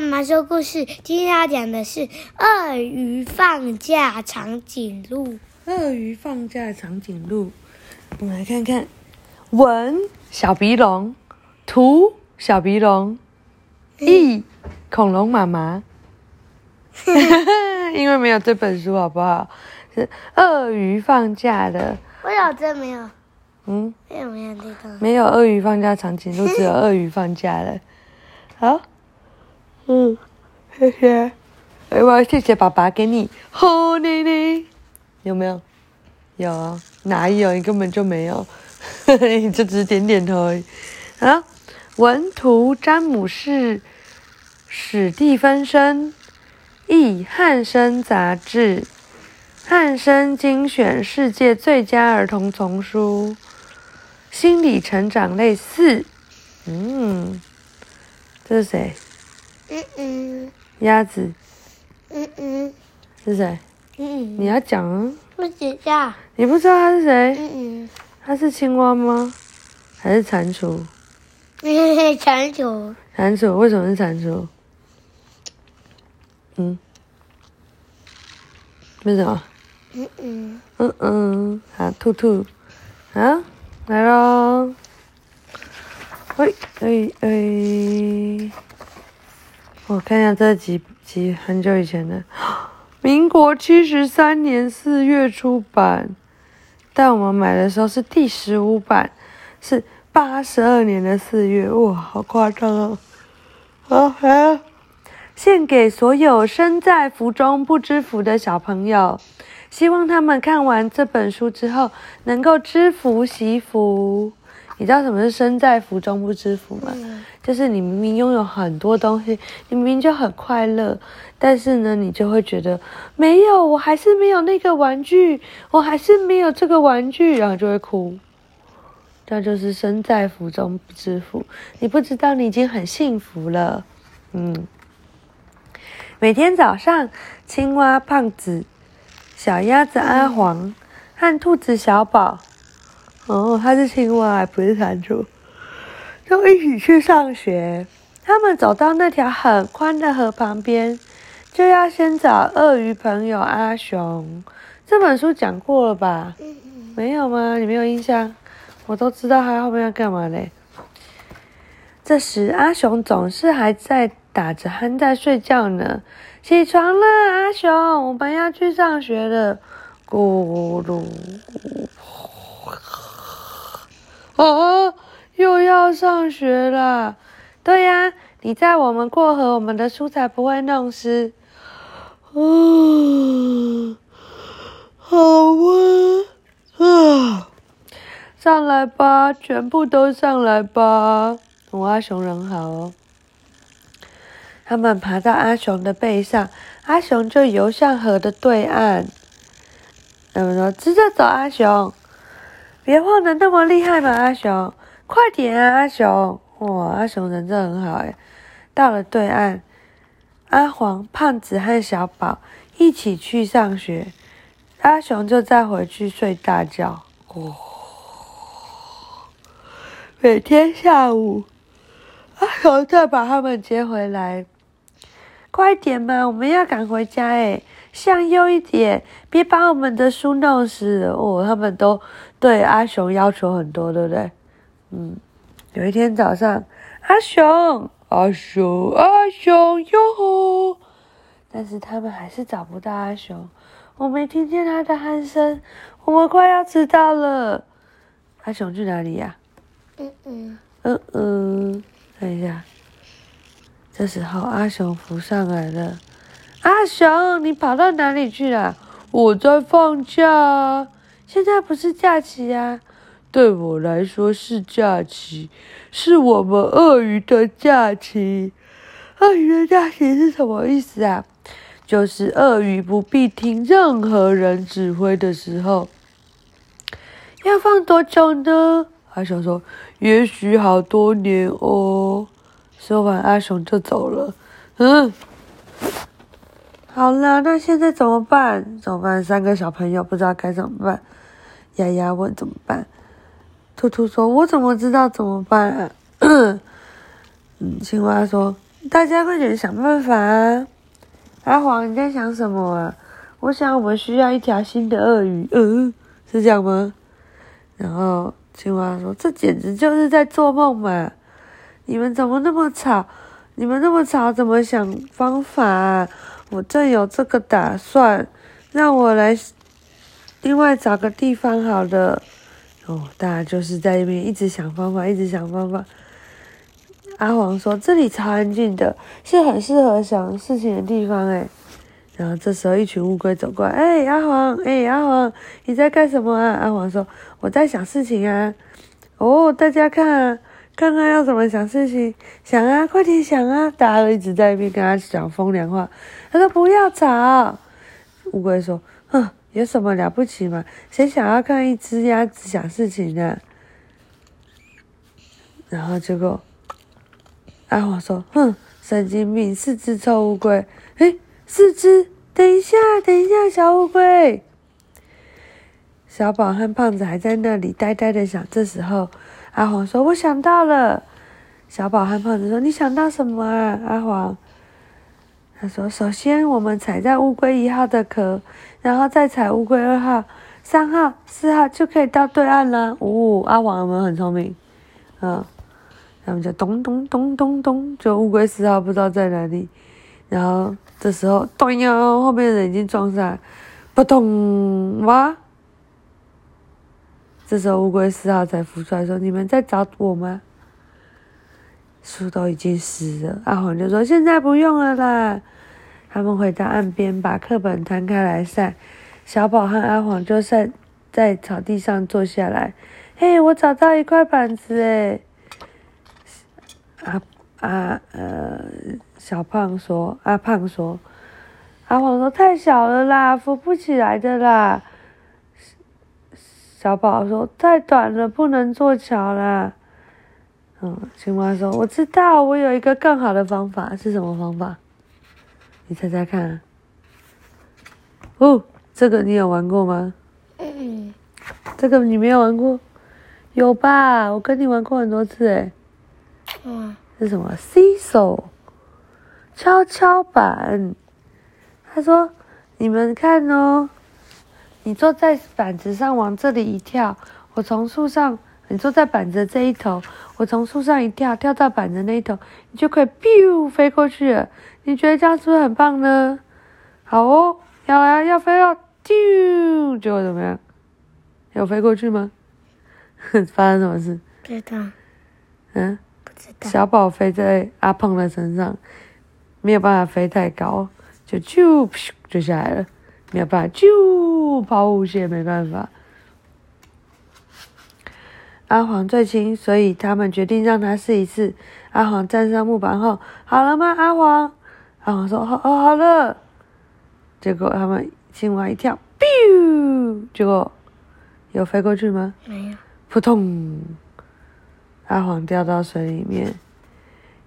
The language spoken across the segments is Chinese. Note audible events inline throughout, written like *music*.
妈妈说故事。今天要讲的是鳄鱼放假长颈鹿。鳄鱼放假长颈鹿，我们来看看，文小鼻龙，图小鼻龙，译恐龙妈妈。*laughs* 因为没有这本书，好不好？是鳄鱼放假的。我有这没有？嗯，没有没有这个。没有鳄鱼放假长颈鹿，只有鳄鱼放假了。好，嗯，谢谢。哎，我要谢谢爸爸给你好奶奶，有没有？有啊，哪有？你根本就没有，*laughs* 你就只是点点头而已。啊，文图詹姆士史蒂芬森，译汉生杂志，汉生精选世界最佳儿童丛书，心理成长类四。嗯，这是谁？嗯嗯鸭子嗯嗯是谁？嗯嗯，你要讲啊？不知道。你不知道他是谁？嗯嗯，他是青蛙吗？还是蟾蜍？嗯，*laughs* 蟾蜍。蟾蜍为什么是蟾蜍？嗯，为什么？嗯嗯，嗯嗯，好，兔兔，啊，来喽！喂，哎哎，我看一下这几集很久以前的，*gasps* 民国七十三年四月出版，但我们买的时候是第十五版，是八十二年的四月，哇，好夸张哦！好，来了，献给所有身在福中不知福的小朋友。希望他们看完这本书之后，能够知福惜福。你知道什么是身在福中不知福吗？嗯就是你明明拥有很多东西，你明明就很快乐，但是呢，你就会觉得没有，我还是没有那个玩具，我还是没有这个玩具，然后就会哭。这就是身在福中不知福，你不知道你已经很幸福了。嗯，每天早上，青蛙胖子。小鸭子阿黄和兔子小宝，哦，它是青蛙，不是蟾蜍，就一起去上学。他们走到那条很宽的河旁边，就要先找鳄鱼朋友阿雄。这本书讲过了吧？没有吗？你没有印象？我都知道他后面要干嘛嘞。这时，阿雄总是还在打着鼾在睡觉呢。起床了，阿雄，我们要去上学了。咕噜咕，啊，又要上学了！对呀，你载我们过河，我们的书才不会弄湿。嗯，好啊，啊，上来吧，全部都上来吧。我阿雄人好哦。他们爬到阿雄的背上，阿雄就游向河的对岸。他们说：“直着走，阿雄，别晃得那么厉害嘛，阿雄，快点啊，阿雄！”哇，阿雄人真很好诶。到了对岸，阿黄、胖子和小宝一起去上学，阿雄就再回去睡大觉。哦，每天下午，阿雄再把他们接回来。快点嘛，我们要赶回家诶，向右一点，别把我们的书弄湿了哦。他们都对阿雄要求很多，对不对？嗯，有一天早上，阿雄，阿雄，阿雄哟，但是他们还是找不到阿雄，我没听见他的鼾声，我们快要迟到了。阿雄去哪里呀、嗯嗯，嗯嗯，看一下。这时候，阿雄浮上来了。阿雄，你跑到哪里去了？我在放假啊！现在不是假期啊？对我来说是假期，是我们鳄鱼的假期。鳄鱼的假期是什么意思啊？就是鳄鱼不必听任何人指挥的时候。要放多久呢？阿雄说：“也许好多年哦。”说完，阿雄就走了。嗯，好啦，那现在怎么办？怎么办？三个小朋友不知道该怎么办。丫丫问怎么办？兔兔说：“我怎么知道怎么办啊？” *coughs* 嗯，青蛙说：“大家快点想办法啊！阿黄，你在想什么啊？我想我们需要一条新的鳄鱼，嗯，是这样吗？然后青蛙说：“这简直就是在做梦嘛！你们怎么那么吵？你们那么吵，怎么想方法？我正有这个打算，让我来另外找个地方好了。哦，大家就是在那边一直想方法，一直想方法。”阿黄说：“这里超安静的，是很适合想事情的地方。”哎，然后这时候一群乌龟走过来，哎，阿黄，哎，阿黄，你在干什么啊？阿黄说：“我在想事情啊。”哦，大家看，看看要怎么想事情，想啊，快点想啊！大家都一直在一边跟他讲风凉话。他说：“不要吵。”乌龟说：“哼，有什么了不起嘛？谁想要看一只鸭子想事情呢？”然后结果。阿黄说：“哼，神经病！四只臭乌龟，哎，四只！等一下，等一下，小乌龟。”小宝和胖子还在那里呆呆的想。这时候，阿黄说：“我想到了。”小宝和胖子说：“你想到什么啊？”阿黄他说：“首先，我们踩在乌龟一号的壳，然后再踩乌龟二号、三号、四号，就可以到对岸了。”哦，阿黄有没有很聪明？嗯。他们就咚咚咚咚咚，就乌龟四号不知道在哪里。然后这时候，咚呀，后面的人已经撞上，扑通哇！这时候乌龟四号才浮出来，说：“你们在找我吗？”树都已经湿了。阿黄就说：“现在不用了啦。”他们回到岸边，把课本摊开来晒。小宝和阿黄就在在草地上坐下来。嘿，我找到一块板子诶。阿阿呃，小胖说：“阿胖说，阿黄说太小了啦，扶不起来的啦。”小宝说：“太短了，不能做桥啦。”嗯，青蛙说：“我知道，我有一个更好的方法，是什么方法？你猜猜看。”哦，这个你有玩过吗？嗯，这个你没有玩过？有吧？我跟你玩过很多次诶。嗯，是什么 c o 跷跷板。他说：“你们看哦，你坐在板子上往这里一跳，我从树上，你坐在板子这一头，我从树上一跳，跳到板子那一头，你就可以 biu 飞过去了。你觉得这样是不是很棒呢？好哦，要来要飞哦，啾，结果怎么样？有飞过去吗？*laughs* 发生什么事？不知道。嗯。”小宝飞在阿胖的身上，没有办法飞太高，就啾就下来了，没有办法就抛物线，没办法。阿黄最轻，所以他们决定让他试一次。阿黄站上木板后，好了吗？阿黄，阿黄说：“好，哦，好了。”结果他们青蛙一跳，biu，结果有飞过去吗？没有，扑通。阿黄掉到水里面，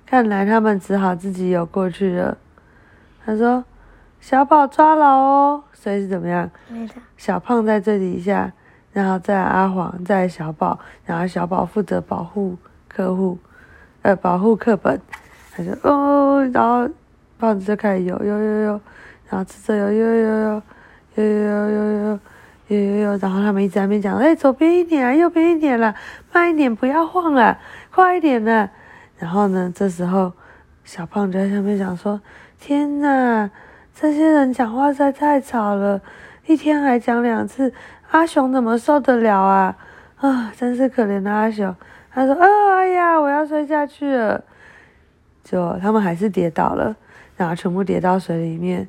看来他们只好自己游过去了。他说：“小宝抓牢哦。”所以是怎么样？小胖在这底下，然后在阿黄，在小宝，然后小宝负责保护客户，呃，保护课本。他说：“哦。”然后胖子就开始游游游游，然后吃着游游游游游游游游。有有有，然后他们一直在那边讲，哎，左边一点啊，右边一点了，慢一点，不要晃了，快一点呢。然后呢，这时候小胖就在下面讲说：“天哪，这些人讲话实在太吵了，一天还讲两次，阿雄怎么受得了啊？啊，真是可怜的阿雄。”他说：“哎呀，我要摔下去了。”就他们还是跌倒了，然后全部跌到水里面。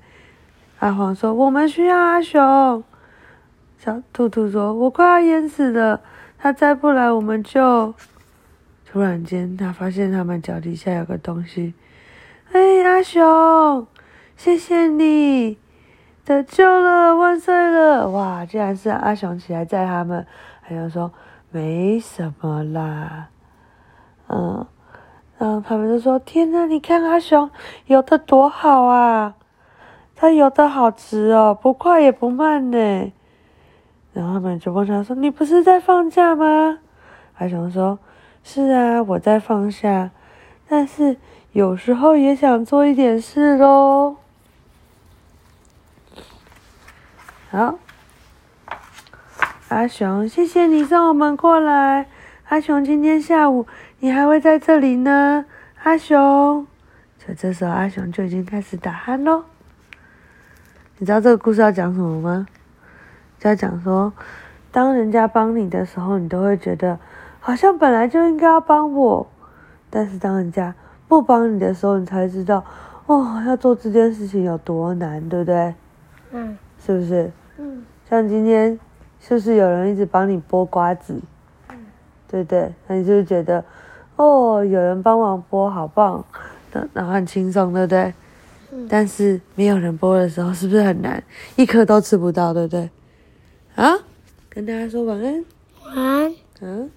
阿黄说：“我们需要阿雄。”小兔兔说：“我快要淹死了，他再不来，我们就……”突然间，他发现他们脚底下有个东西。哎，阿雄，谢谢你得救了，万岁了！哇，竟然是阿雄起来载他们。还有说没什么啦，嗯，然后他们就说：“天哪，你看阿雄游的多好啊，他游的好直哦，不快也不慢呢。”然后他们就问他说：“你不是在放假吗？”阿雄说：“是啊，我在放假，但是有时候也想做一点事喽。好，阿雄，谢谢你送我们过来。阿雄，今天下午你还会在这里呢。阿雄，就这时候阿雄就已经开始打鼾喽。你知道这个故事要讲什么吗？就要讲说，当人家帮你的时候，你都会觉得好像本来就应该要帮我，但是当人家不帮你的时候，你才知道哦，要做这件事情有多难，对不对？嗯是不是？嗯像今天，是不是有人一直帮你剥瓜子？嗯对不对？那你是不是觉得，哦，有人帮忙剥，好棒，然然后很轻松，对不对？嗯但是没有人剥的时候，是不是很难？一颗都吃不到，对不对？啊，跟大家说晚安，晚安。嗯。